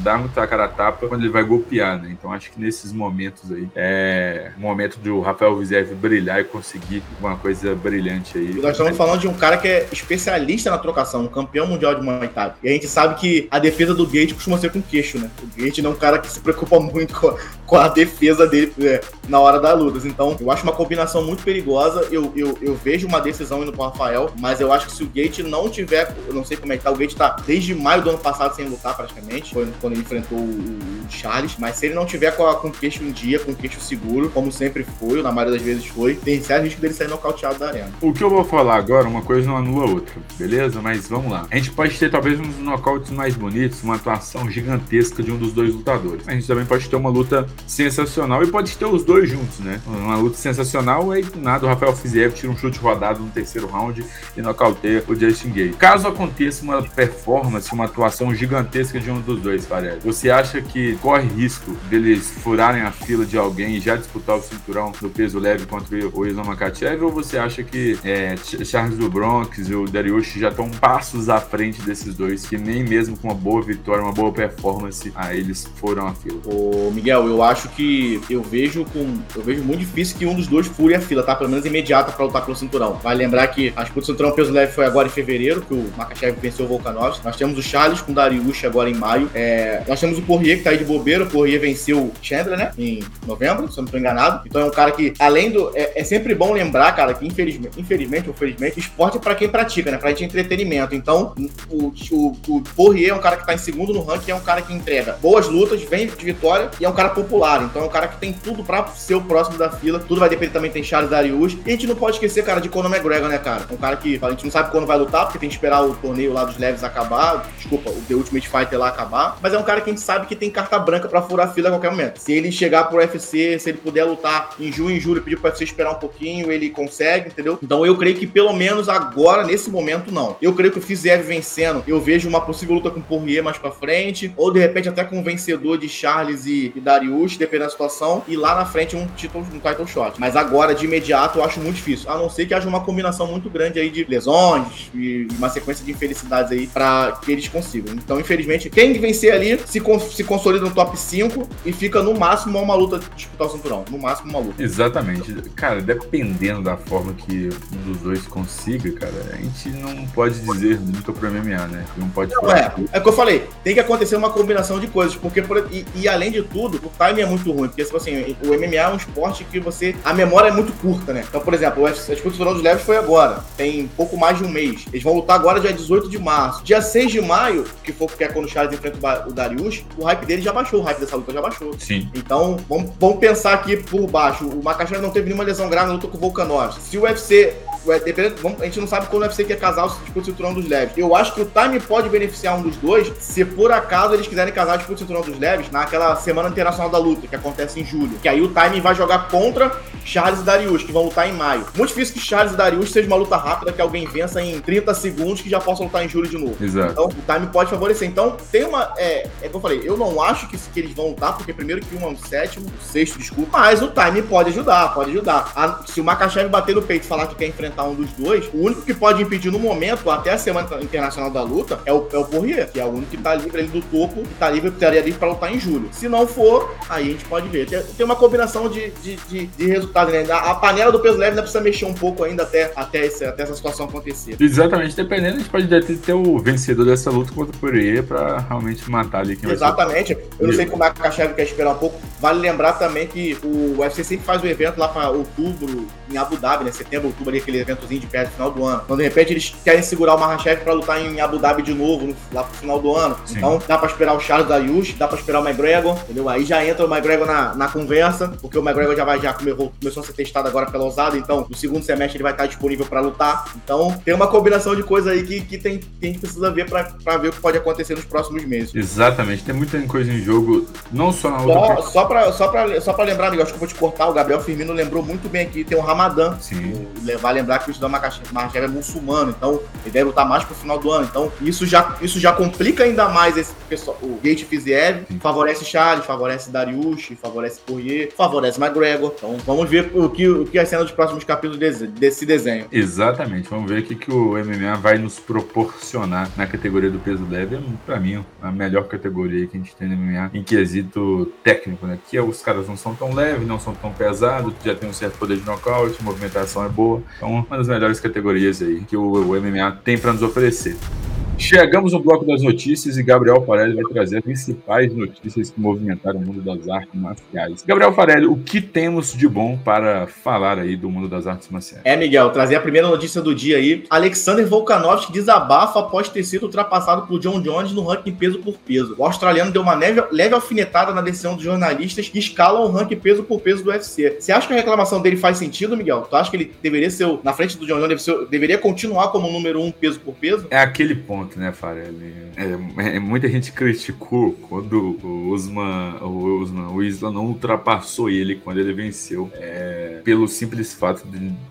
Speaker 1: dá muita cara a tapa quando ele vai golpear, né? Então acho que nesses momentos aí é o momento do Rafael Viziev brilhar e conseguir uma coisa brilhante aí.
Speaker 3: nós estamos falando de um cara que é especialista na trocação, um campeão mundial de Muay Thai. E a gente sabe que a defesa do Gate costuma ser com queixo, né? O Gate não é um cara que se preocupa muito com a, com a defesa dele é, na hora das lutas. Então, eu acho uma combinação muito perigosa. Eu, eu, eu vejo uma decisão indo pro Rafael, mas eu acho que se o Gate não tiver, eu não sei como é que tá, o Gate tá desde maio do ano passado sem lutar praticamente, foi quando ele enfrentou o, o Charles, mas se ele não tiver com, a, com o queixo em dia, com o queixo seguro, como sempre foi, ou na maioria das vezes foi, tem sério risco dele sair nocauteado da arena.
Speaker 1: O que eu vou falar agora, uma coisa não anula a outra, beleza? Mas vamos lá. A gente pode ter talvez um dos nocautes mais bonitos, uma atuação gigantesca de um dos dois lutadores. A gente também pode ter uma luta sensacional e pode ter os dois juntos, né? Uma luta sensacional, do nada o Rafael Fiziev tira um chute rodado no terceiro round e nocauteia o Justin Gay. Caso aconteça uma performance, uma atuação gigantesca de um dos dois, Farelli, você acha que corre risco deles furarem a fila de alguém e já disputar o cinturão no peso leve contra o Islam Makachev? Ou você acha que é, Charles do Bronx e o Dariush já estão passos à frente desses dois, que nem mesmo com uma boa vitória, uma boa performance, a eles foram a fila?
Speaker 3: Ô, Miguel, eu acho que eu vejo com. Eu vejo muito difícil que um dos dois fure a fila, tá? Pelo menos imediata para lutar pelo cinturão. Vai lembrar que a disputa do cinturão peso leve foi agora em fevereiro, que o Makachev venceu o Volkanovski. Nós temos o Charles com o Dariush agora em maio. É, nós temos o Poirier que tá aí de bobeira. O Poirier venceu o Chandler, né? Em novembro, se eu não tô enganado. Então é um cara que, além do. É, é sempre bom lembrar, cara, que infelizmente, infelizmente ou felizmente, esporte é pra quem pratica, né? Pra gente entretenimento. Então, o, o, o é um cara que tá em segundo no ranking, é um cara que entrega boas lutas, vem de vitória e é um cara popular. Então é um cara que tem tudo pra ser o próximo da fila. Tudo vai depender também, tem Charles Darius. E a gente não pode esquecer, cara, de Conor McGregor, né, cara? Um cara que a gente não sabe quando vai lutar, porque tem que esperar o torneio lá dos leves acabar. Desculpa, o The Ultimate Fighter lá acabar. Mas é um cara que a gente sabe que tem carta branca pra furar a fila a qualquer momento. Se ele chegar pro UFC, se ele puder lutar em junho e julho, pedir pro UFC esperar um pouquinho, ele consegue, entendeu? Então eu creio que pelo menos agora, nesse momento, não. Eu creio que o Fiziev vencendo, eu vejo uma possível luta com o mais pra frente, ou de repente até com o vencedor de Charles e, e Darius, dependendo da situação, e lá na frente um título, um title shot. Mas agora, de imediato, eu acho muito difícil. A não ser que haja uma combinação muito grande aí de lesões e uma sequência de infelicidades aí para que eles consigam. Então, infelizmente, quem vencer ali se, se consolida no top 5 e fica no máximo uma luta de disputar o cinturão. No máximo uma luta.
Speaker 1: Exatamente. Cara, dependendo da forma que um dos dois consiga, cara, a gente não pode dizer nunca pro MMA, né? Não pode
Speaker 3: não, é, é o que eu falei. Tem que acontecer uma combinação de coisas, porque por, e, e, além de tudo, o time é muito ruim, porque tipo assim, o MMA é um esporte que você a memória é muito curta, né? Então, por exemplo, a disputa dos leves foi agora, tem pouco mais de um mês. Eles vão lutar agora dia 18 de março. Dia 6 de maio, que for que é quando o Charles enfrenta o Darius, o hype dele já baixou, o hype dessa luta já baixou.
Speaker 1: Sim.
Speaker 3: Então, vamos, vamos pensar aqui por baixo. O Makachev não teve nenhuma lesão grave na luta com o Volkanovski. Se o UFC a gente não sabe quando o UFC quer casar o tipo, cinturão dos leves. Eu acho que o time pode beneficiar um dos dois se por acaso eles quiserem casar o cinturão dos leves naquela semana internacional da luta, que acontece em julho. Que aí o time vai jogar contra Charles e Darius, que vão lutar em maio. Muito difícil que Charles e Darius seja uma luta rápida, que alguém vença em 30 segundos, que já possa lutar em julho de novo.
Speaker 1: Exato.
Speaker 3: Então, o time pode favorecer. Então, tem uma. É, é como eu falei, eu não acho que, que eles vão lutar, porque primeiro que um é um sétimo, sexto, desculpa, mas o time pode ajudar, pode ajudar. A, se o Makachev bater no peito e falar que quer enfrentar um dos dois, o único que pode impedir no momento, até a semana internacional da luta, é o, é o Poirier, que é o único que tá livre ali do topo, que tá livre, estaria livre pra lutar em julho. Se não for, aí a gente pode ver. Tem, uma combinação de, de, de, de resultados, né? A, a, panela do peso leve ainda precisa mexer um pouco ainda até, até, esse, até essa situação acontecer.
Speaker 1: Exatamente, dependendo, a gente pode ter, ter o vencedor dessa luta contra o Poirier pra realmente matar ali
Speaker 3: quem Exatamente. Eu não sei como a Kachev quer esperar um pouco. Vale lembrar também que o UFC sempre faz o evento lá para outubro, em Abu Dhabi, né? Setembro, outubro, ali, aquele eventozinho de perto no final do ano. Então, de repente, eles querem segurar o Mahashev para lutar em Abu Dhabi de novo, no, lá pro final do ano. Sim. Então, dá para esperar o Charles Darius, dá para esperar o McGregor, entendeu? Aí já entra o McGregor na, na conversa, porque o McGregor já vai já começou, começou a ser testado agora pela ousada, então no segundo semestre ele vai estar disponível para lutar. Então, tem uma combinação de coisas aí que, que, tem, que a gente precisa ver para ver o que pode acontecer nos próximos meses.
Speaker 1: Exatamente, tem muita coisa em jogo, não só na
Speaker 3: outra. Só, só, pra, só, pra, só pra lembrar, amigo, acho que eu vou te cortar, o Gabriel Firmino lembrou muito bem aqui, tem o Ramadan.
Speaker 1: Sim.
Speaker 3: Vai lembrar que o Islam Marchev é muçulmano, então ele deve lutar mais pro final do ano. Então, isso já, isso já complica ainda mais esse pessoal. O Gate Fiziev favorece Charles, favorece Dariush, favorece Poirier, favorece McGregor. Então, vamos ver o que, o que é cena dos próximos capítulos desse, desse desenho.
Speaker 1: Exatamente, vamos ver o que, que o MMA vai nos proporcionar na categoria do peso leve. É, pra mim, a melhor categoria que a gente tem no MMA em quesito técnico, né? Que é, os caras não são tão leves, não são tão pesados, já tem um certo poder de nocaute, movimentação é boa. Então, uma das melhores categorias aí que o, MMA tem para nos oferecer. Chegamos no bloco das notícias e Gabriel Farelli vai trazer as principais notícias que movimentaram o mundo das artes marciais. Gabriel Farelli, o que temos de bom para falar aí do mundo das artes marciais?
Speaker 3: É, Miguel, trazer a primeira notícia do dia aí. Alexander Volkanovski desabafa após ter sido ultrapassado por John Jones no ranking peso por peso. O australiano deu uma leve, leve alfinetada na decisão dos jornalistas que escalam o ranking peso por peso do UFC. Você acha que a reclamação dele faz sentido, Miguel? Tu acha que ele deveria ser, na frente do John Jones, deveria continuar como número um peso por peso?
Speaker 1: É aquele ponto né, Farelli? É, é, muita gente criticou quando o Usman, o Usman, o Isla não ultrapassou ele quando ele venceu. É, pelo simples fato,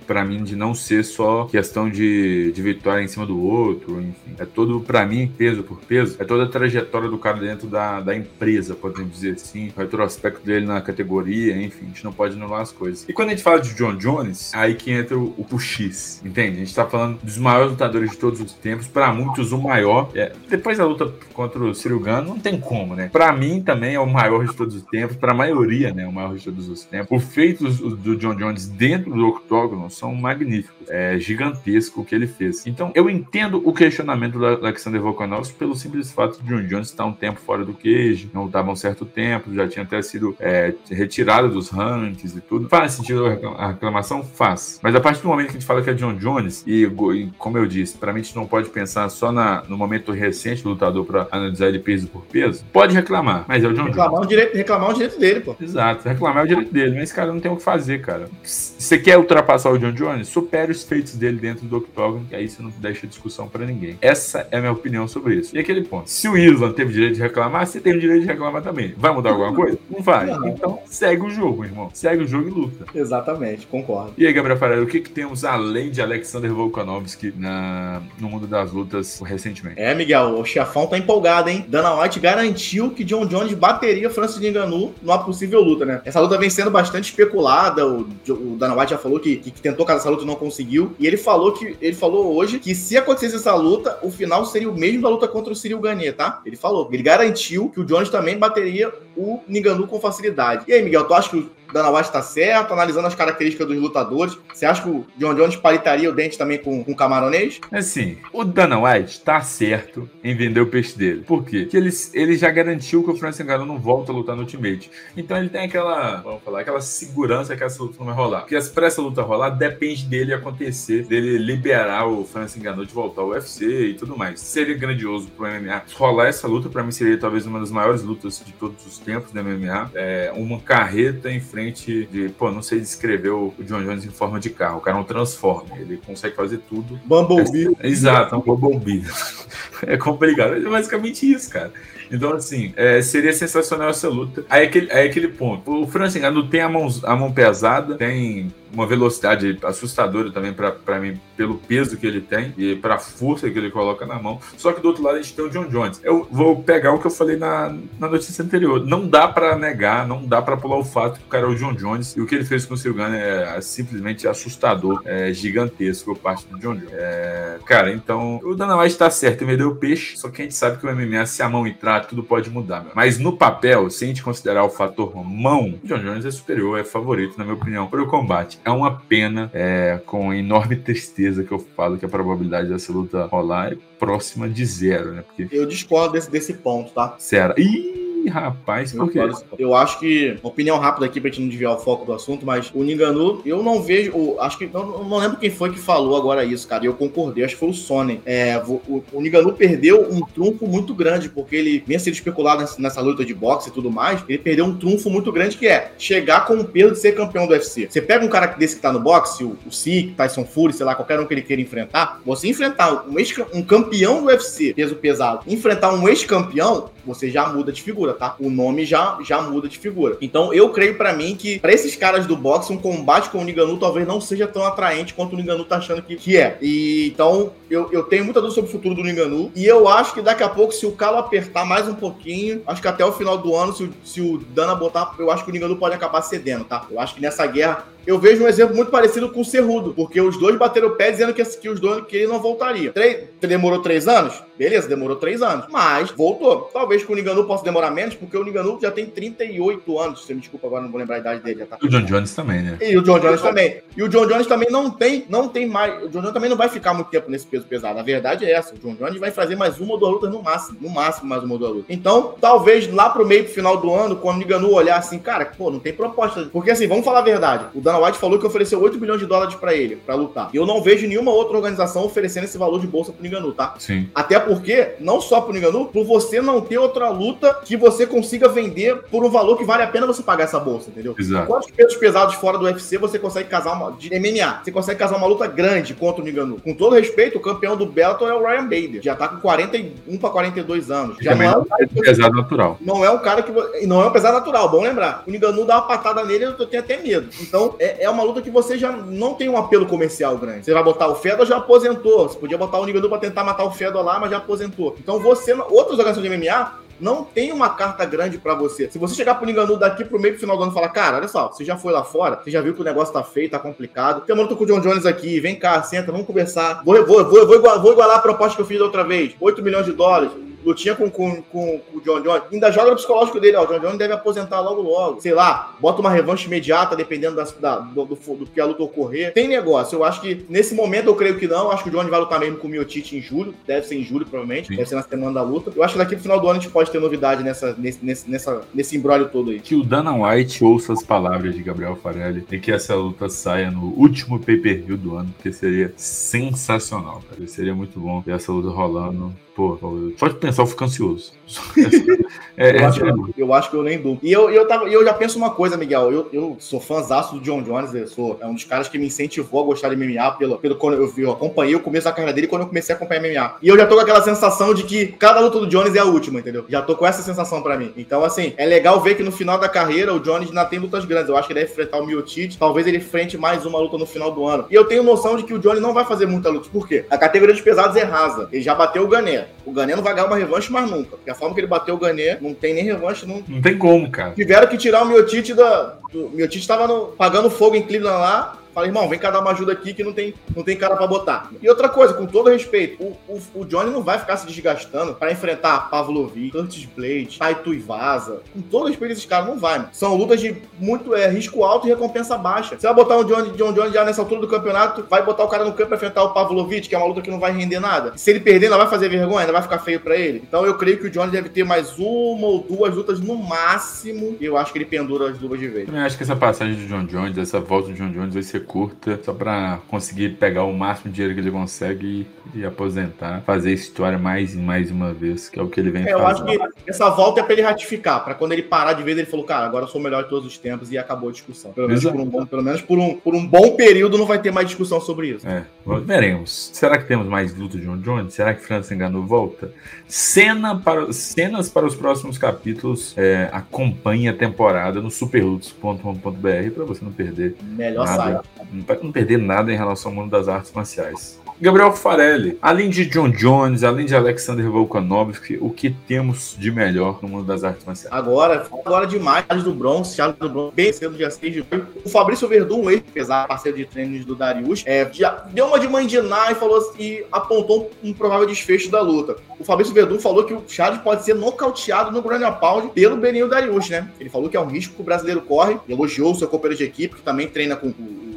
Speaker 1: para mim, de não ser só questão de, de vitória em cima do outro, enfim. É todo, para mim, peso por peso, é toda a trajetória do cara dentro da, da empresa, podemos dizer assim, o aspecto dele na categoria, enfim, a gente não pode anular as coisas. E quando a gente fala de John Jones, aí que entra o, o X, entende? A gente tá falando dos maiores lutadores de todos os tempos, para muitos, o maior. É, depois da luta contra o Ciro Gano, não tem como, né? Para mim também é o maior de todos os tempos, para a maioria, né, o maior de todos os tempos. Os feitos do John Jones dentro do octógono são magníficos. É gigantesco o que ele fez. Então, eu entendo o questionamento do Alexander Volkanovski pelo simples fato de John Jones estar um tempo fora do queijo, não estava um certo tempo, já tinha até sido é, retirado dos rankings e tudo. Faz sentido a reclamação? Faz. Mas a partir do momento que a gente fala que é John Jones, e, e como eu disse, para mim a gente não pode pensar só na, no momento recente do lutador para analisar ele peso por peso, pode reclamar, mas é o John
Speaker 3: reclamar
Speaker 1: Jones.
Speaker 3: O direito, reclamar o direito dele, pô.
Speaker 1: Exato, reclamar é o direito dele, mas esse cara não tem o que fazer, cara. Você quer ultrapassar o John Jones? Supere os feitos dele dentro do octógono, que aí você não deixa discussão para ninguém. Essa é a minha opinião sobre isso. E aquele ponto, se o Island teve direito de reclamar, você tem o direito de reclamar também. Vai mudar alguma coisa? Não vai. Não. Então, segue o jogo, irmão. Segue o jogo e luta.
Speaker 3: Exatamente, concordo.
Speaker 1: E aí, Gabriel Farelo, o que, que temos além de Alexander Volkanovski na, no mundo das lutas recentemente?
Speaker 3: É, Miguel, o chefão tá empolgado, hein? Dana White garantiu que John Jones bateria Francis Ngannou numa possível luta, né? Essa luta vem sendo bastante especulada. O, o Dana White já falou que, que, que tentou casar essa luta e não conseguiu. E ele falou que ele falou hoje que se acontecesse essa luta, o final seria o mesmo da luta contra o Cyril Gane, tá? Ele falou. Ele garantiu que o Jones também bateria o Ngannou com facilidade. E aí, Miguel, tu acha que Dana White tá certo, analisando as características dos lutadores. Você acha que o John Jones palitaria o dente também com, com o camaronês?
Speaker 1: Assim, o Dana White tá certo em vender o peixe dele. Por quê? Porque ele, ele já garantiu que o Francis Ngannou não volta a lutar no Ultimate. Então ele tem aquela, vamos falar, aquela segurança que essa luta não vai rolar. Porque pra essa luta rolar, depende dele acontecer, dele liberar o Francis Ngannou de voltar ao UFC e tudo mais. Seria grandioso pro MMA. Rolar essa luta, pra mim, seria talvez uma das maiores lutas de todos os tempos do MMA. É, uma carreta em frente frente de, pô, não sei descrever o John Jones em forma de carro. O cara é um transformer, ele consegue fazer tudo.
Speaker 3: Bumblebee.
Speaker 1: É, exato, é um Bumblebee. é complicado, é basicamente isso, cara. Então, assim, é, seria sensacional essa luta. Aí é aquele, aí é aquele ponto. O Francis Ngannou tem a mão, a mão pesada, tem uma velocidade assustadora também para mim, pelo peso que ele tem e para a força que ele coloca na mão. Só que do outro lado a gente tem o John Jones. Eu vou pegar o que eu falei na, na notícia anterior. Não dá para negar, não dá para pular o fato que o cara é o John Jones e o que ele fez com o Silgano é simplesmente assustador, é gigantesco por parte do John Jones. É, cara, então o Dana White tá certo, ele me deu o peixe, só que a gente sabe que o MMA, se a mão entrar, tudo pode mudar. Meu. Mas no papel, se a gente considerar o fator mão, o John Jones é superior, é favorito, na minha opinião, para o combate. É uma pena, é, com enorme tristeza que eu falo que a probabilidade dessa luta rolar é próxima de zero, né?
Speaker 3: Porque... Eu discordo desse, desse ponto, tá?
Speaker 1: Sério. Ih! Rapaz, por quê?
Speaker 3: Eu acho que, opinião rápida aqui pra gente não desviar o foco do assunto, mas o Ninganu, eu não vejo, acho que, não, não lembro quem foi que falou agora isso, cara, e eu concordei, acho que foi o Sony. É, o, o Ninganu perdeu um trunfo muito grande, porque ele, vinha sendo especulado nessa, nessa, luta de boxe e tudo mais, ele perdeu um trunfo muito grande que é chegar com o peso de ser campeão do UFC. Você pega um cara desse que tá no boxe, o, o Sik, Tyson Fury, sei lá, qualquer um que ele queira enfrentar, você enfrentar um, ex, um campeão do UFC, peso pesado, enfrentar um ex-campeão, você já muda de figura, tá? O nome já, já muda de figura. Então eu creio para mim que para esses caras do boxe, um combate com o Niganu talvez não seja tão atraente quanto o Niganu tá achando que, que é. E então eu, eu tenho muita dúvida sobre o futuro do Niganu. E eu acho que daqui a pouco, se o calo apertar mais um pouquinho, acho que até o final do ano, se o, se o Dana botar, eu acho que o Niganu pode acabar cedendo, tá? Eu acho que nessa guerra eu vejo um exemplo muito parecido com o Cerrudo, porque os dois bateram o pé dizendo que, que os dois que ele não voltaria. Três, demorou três anos? Beleza, demorou três anos. Mas voltou. Talvez com o Niganu possa demorar menos, porque o Niganu já tem 38 anos. Você me desculpa agora, não vou lembrar a idade dele. Tá...
Speaker 1: E o John Jones também, né?
Speaker 3: E o John Jones também. E o John Jones também não tem, não tem mais. O John Jones também não vai ficar muito tempo nesse peso pesado. A verdade é essa. O John Jones vai fazer mais uma ou duas lutas no máximo. No máximo, mais uma ou duas lutas. Então, talvez lá pro meio pro final do ano, quando o Niganu olhar assim, cara, pô, não tem proposta. Porque assim, vamos falar a verdade. O Dana White falou que ofereceu ofereceu 8 bilhões de dólares para ele, para lutar. E eu não vejo nenhuma outra organização oferecendo esse valor de bolsa pro Ninganu, tá?
Speaker 1: Sim.
Speaker 3: Até porque, não só pro Ninganu, por você não ter outra luta que você consiga vender por um valor que vale a pena você pagar essa bolsa, entendeu?
Speaker 1: Exato.
Speaker 3: Quantos pesos pesados fora do UFC você consegue casar uma. de MMA? Você consegue casar uma luta grande contra o Ninganu. Com todo respeito, o campeão do Bellator é o Ryan Bader. Já tá com 41 para 42 anos. Já
Speaker 1: não é um cara que, pesado natural.
Speaker 3: Não é um cara que. Não é um pesado natural, bom lembrar. O Ninganu dá uma patada nele, eu tenho até medo. Então, é, é uma luta que você já não tem um apelo comercial grande. Você vai botar o Fedor, já aposentou. Você podia botar o Niganu para tentar matar o Fedor lá, mas já aposentou. Então você, outras organizações de MMA, não tem uma carta grande para você. Se você chegar pro Ninganu daqui pro meio pro final do ano e falar, cara, olha só, você já foi lá fora, você já viu que o negócio tá feio, tá complicado. Tem uma luta com o John Jones aqui, vem cá, senta, vamos conversar. Vou, vou, vou, vou, igualar, vou igualar a proposta que eu fiz da outra vez. 8 milhões de dólares lutinha com, com, com, o John Jones, ainda joga no psicológico dele, ó, o John Jones deve aposentar logo logo, sei lá, bota uma revanche imediata, dependendo da, da do, do, do, que a luta ocorrer. Tem negócio, eu acho que nesse momento eu creio que não, acho que o Johnny vai lutar mesmo com o Miotite em julho, deve ser em julho provavelmente, Sim. deve ser na semana da luta. Eu acho que daqui no final do ano a gente pode ter novidade nessa, nesse, nesse, nessa, nesse embrólio todo aí.
Speaker 1: Que o Dana White ouça as palavras de Gabriel Farelli e que essa luta saia no último pay-per-view do ano, porque seria sensacional, cara. Seria muito bom ter essa luta rolando Pô, pode pensar, eu fico ansioso.
Speaker 3: é, eu, é, acho, é... eu, acho, que eu nem dou. E eu, eu, tava, eu já penso uma coisa, Miguel. Eu, eu sou fãzaço do John Jones. Eu sou, é um dos caras que me incentivou a gostar de MMA pelo, pelo quando eu, eu acompanhei o começo da carreira dele quando eu comecei a acompanhar MMA. E eu já tô com aquela sensação de que cada luta do Jones é a última, entendeu? Já tô com essa sensação pra mim. Então, assim, é legal ver que no final da carreira o Jones ainda tem lutas grandes. Eu acho que ele deve enfrentar o Miotite. Talvez ele enfrente mais uma luta no final do ano. E eu tenho noção de que o Jones não vai fazer muita luta. Por quê? A categoria dos pesados é rasa. Ele já bateu o Gané. O Gané não vai ganhar uma revanche mais nunca. Porque a forma que ele bateu o Gané, não tem nem revanche. Não,
Speaker 1: não tem como, cara.
Speaker 3: Tiveram que tirar o Miotite da. O Miotite tava no, pagando fogo em Cleveland lá Fala, irmão, vem cá dar uma ajuda aqui que não tem, não tem cara para botar. E outra coisa, com todo respeito, o, o, o Johnny não vai ficar se desgastando para enfrentar Pavlovich, Curtis Blade, Taito Vaza. Com todo respeito, esses caras não vai, mano. São lutas de muito é, risco alto e recompensa baixa. Você vai botar um Johnny, John Jones já nessa altura do campeonato, vai botar o cara no campo pra enfrentar o Pavlovich, que é uma luta que não vai render nada. Se ele perder, ainda vai fazer vergonha, ainda vai ficar feio para ele. Então eu creio que o Johnny deve ter mais uma ou duas lutas no máximo. E eu acho que ele pendura as luvas de vez.
Speaker 1: Eu acho que essa passagem do John Jones, essa volta do John Jones vai ser curta, só pra conseguir pegar o máximo de dinheiro que ele consegue e, e aposentar, fazer história mais e mais uma vez, que é o que ele vem é, fazendo.
Speaker 3: Eu acho que essa volta é pra ele ratificar, pra quando ele parar de vez, ele falou, cara, agora eu sou o melhor de todos os tempos e acabou a discussão. Pelo menos, por um, bom, pelo menos por, um, por um bom período não vai ter mais discussão sobre isso.
Speaker 1: É, veremos. Será que temos mais luta de John Jones? Será que França enganou volta? Cena para, cenas para os próximos capítulos. É, acompanhe a temporada no superlutos.com.br para você não perder
Speaker 3: Melhor nada,
Speaker 1: Para não perder nada em relação ao mundo das artes marciais. Gabriel Farelli, além de John Jones, além de Alexander Volkanovski, o que temos de melhor no mundo das artes marciais?
Speaker 3: Agora, agora demais do Bronx, Charles do Bronx, bem cedo, dia 6 de julho. O Fabrício Verdun, ex-pesado, parceiro de treinos do Darius, é, já deu uma de mandinar e falou assim, e apontou um provável desfecho da luta. O Fabrício Verdun falou que o Charles pode ser nocauteado no Grand Pound pelo Beninho Darius, né? Ele falou que é um risco que o brasileiro corre, elogiou o seu companheiro de equipe, que também treina com o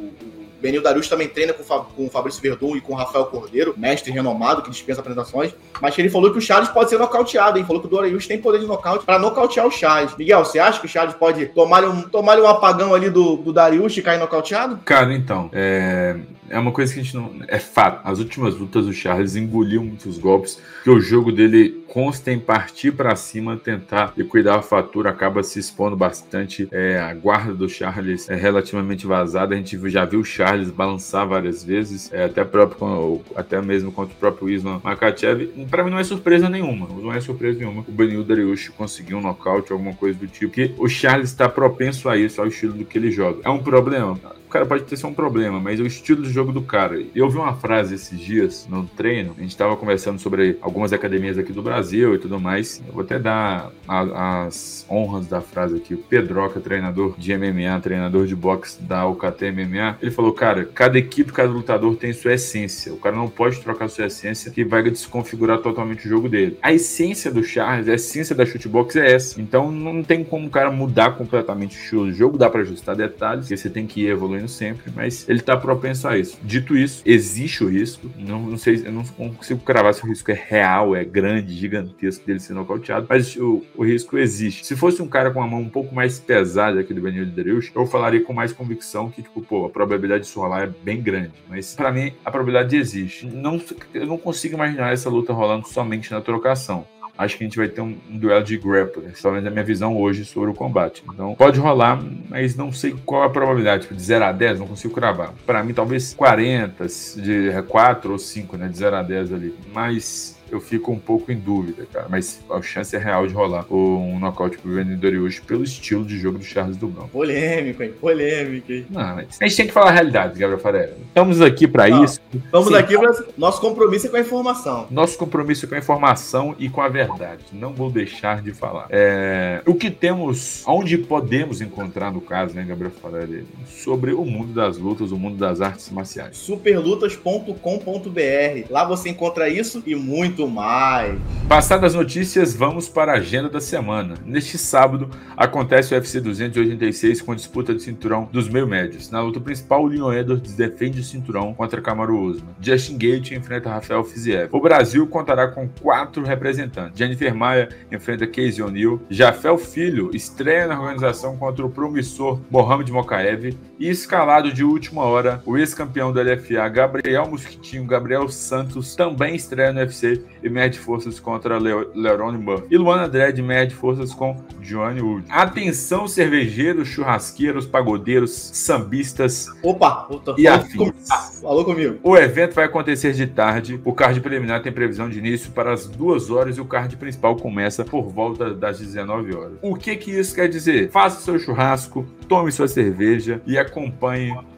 Speaker 3: Benil Darius também treina com, com o Fabrício Verdun e com o Rafael Cordeiro, mestre renomado que dispensa apresentações. Mas ele falou que o Charles pode ser nocauteado, hein? Falou que o Dorius tem poder de nocaute para nocautear o Charles. Miguel, você acha que o Charles pode tomar um, tomar um apagão ali do, do Darius e cair nocauteado?
Speaker 1: Cara, então, é, é uma coisa que a gente não. É fato. As últimas lutas do Charles engoliu muitos golpes, que o jogo dele consta em partir para cima, tentar liquidar a fatura, acaba se expondo bastante. É, a guarda do Charles é relativamente vazada. A gente já viu o Charles balançar várias vezes, é, até, próprio, até mesmo contra o próprio Islam Makachev. Para mim não é surpresa nenhuma. Não é surpresa nenhuma. O Benil Dariush conseguiu um nocaute, alguma coisa do tipo. Que o Charles está propenso a isso, ao estilo do que ele joga. É um problema? cara pode ter sido um problema, mas o estilo de jogo do cara. Eu ouvi uma frase esses dias no treino, a gente estava conversando sobre algumas academias aqui do Brasil e tudo mais. Eu vou até dar a, as honras da frase aqui. O Pedroca, treinador de MMA, treinador de boxe da UKT MMA, ele falou, cara, cada equipe, cada lutador tem sua essência. O cara não pode trocar sua essência que vai desconfigurar totalmente o jogo dele. A essência do Charles, a essência da shootbox é essa. Então não tem como o cara mudar completamente o estilo do jogo, dá para ajustar detalhes, que você tem que ir evoluindo sempre, mas ele está propenso a isso. Dito isso, existe o risco. Não, não sei, eu não consigo cravar se o risco é real, é grande, gigantesco dele ser nocauteado, mas o, o risco existe. Se fosse um cara com a mão um pouco mais pesada aqui do Benil Darius, eu falaria com mais convicção que, tipo, pô, a probabilidade disso rolar é bem grande. Mas para mim, a probabilidade existe. Não, eu não consigo imaginar essa luta rolando somente na trocação acho que a gente vai ter um, um duelo de grappling. Pelo menos a minha visão hoje sobre o combate. Então, pode rolar, mas não sei qual a probabilidade. Tipo, de 0 a 10, não consigo cravar. Para mim, talvez 40, de 4 ou 5, né? De 0 a 10 ali. Mas eu fico um pouco em dúvida, cara. Mas a chance é real de rolar um nocaute pro vendedor hoje pelo estilo de jogo do Charles Dubrão.
Speaker 3: Polêmico, hein? Polêmico, hein?
Speaker 1: Não, mas a gente tem que falar a realidade, Gabriel Farela. Estamos aqui para isso.
Speaker 3: Estamos Sim. aqui para. Nosso compromisso é com a informação.
Speaker 1: Nosso compromisso é com a informação e com a verdade. Não vou deixar de falar. É... O que temos, onde podemos encontrar, no caso, né, Gabriel Farela, sobre o mundo das lutas, o mundo das artes marciais.
Speaker 3: Superlutas.com.br. Lá você encontra isso e muito muito mais.
Speaker 1: Passadas notícias, vamos para a agenda da semana. Neste sábado, acontece o UFC 286 com disputa de cinturão dos meio-médios. Na luta principal, o Leon Edwards defende o cinturão contra Kamaru Usman. Justin Gate enfrenta Rafael Fiziev. O Brasil contará com quatro representantes. Jennifer Maia enfrenta Casey O'Neill. Jafel Filho estreia na organização contra o promissor Mohamed Mokaev. E escalado de última hora, o ex-campeão do LFA Gabriel Mosquitinho, Gabriel Santos, também estreia no UFC e mede forças contra Le Murphy. E Luana Dredd mede forças com Johnny Wood. Atenção, cervejeiros, churrasqueiros, pagodeiros, sambistas.
Speaker 3: Opa,
Speaker 1: e afins.
Speaker 3: Falou comigo.
Speaker 1: O evento vai acontecer de tarde. O card preliminar tem previsão de início para as duas horas e o card principal começa por volta das 19 horas. O que que isso quer dizer? Faça seu churrasco, tome sua cerveja e acompanhe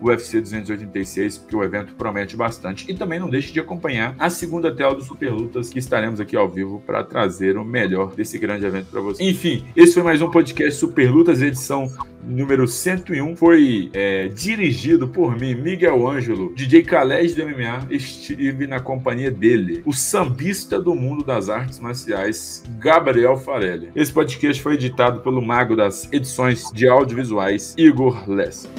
Speaker 1: o UFC 286, porque o evento promete bastante. E também não deixe de acompanhar a segunda tela do Super Lutas, que estaremos aqui ao vivo para trazer o melhor desse grande evento para você. Enfim, esse foi mais um podcast Super Lutas, edição número 101. Foi é, dirigido por mim, Miguel Ângelo, DJ Khaled do MMA. Estive na companhia dele, o sambista do mundo das artes marciais, Gabriel Farelli. Esse podcast foi editado pelo mago das edições de audiovisuais, Igor Lessa.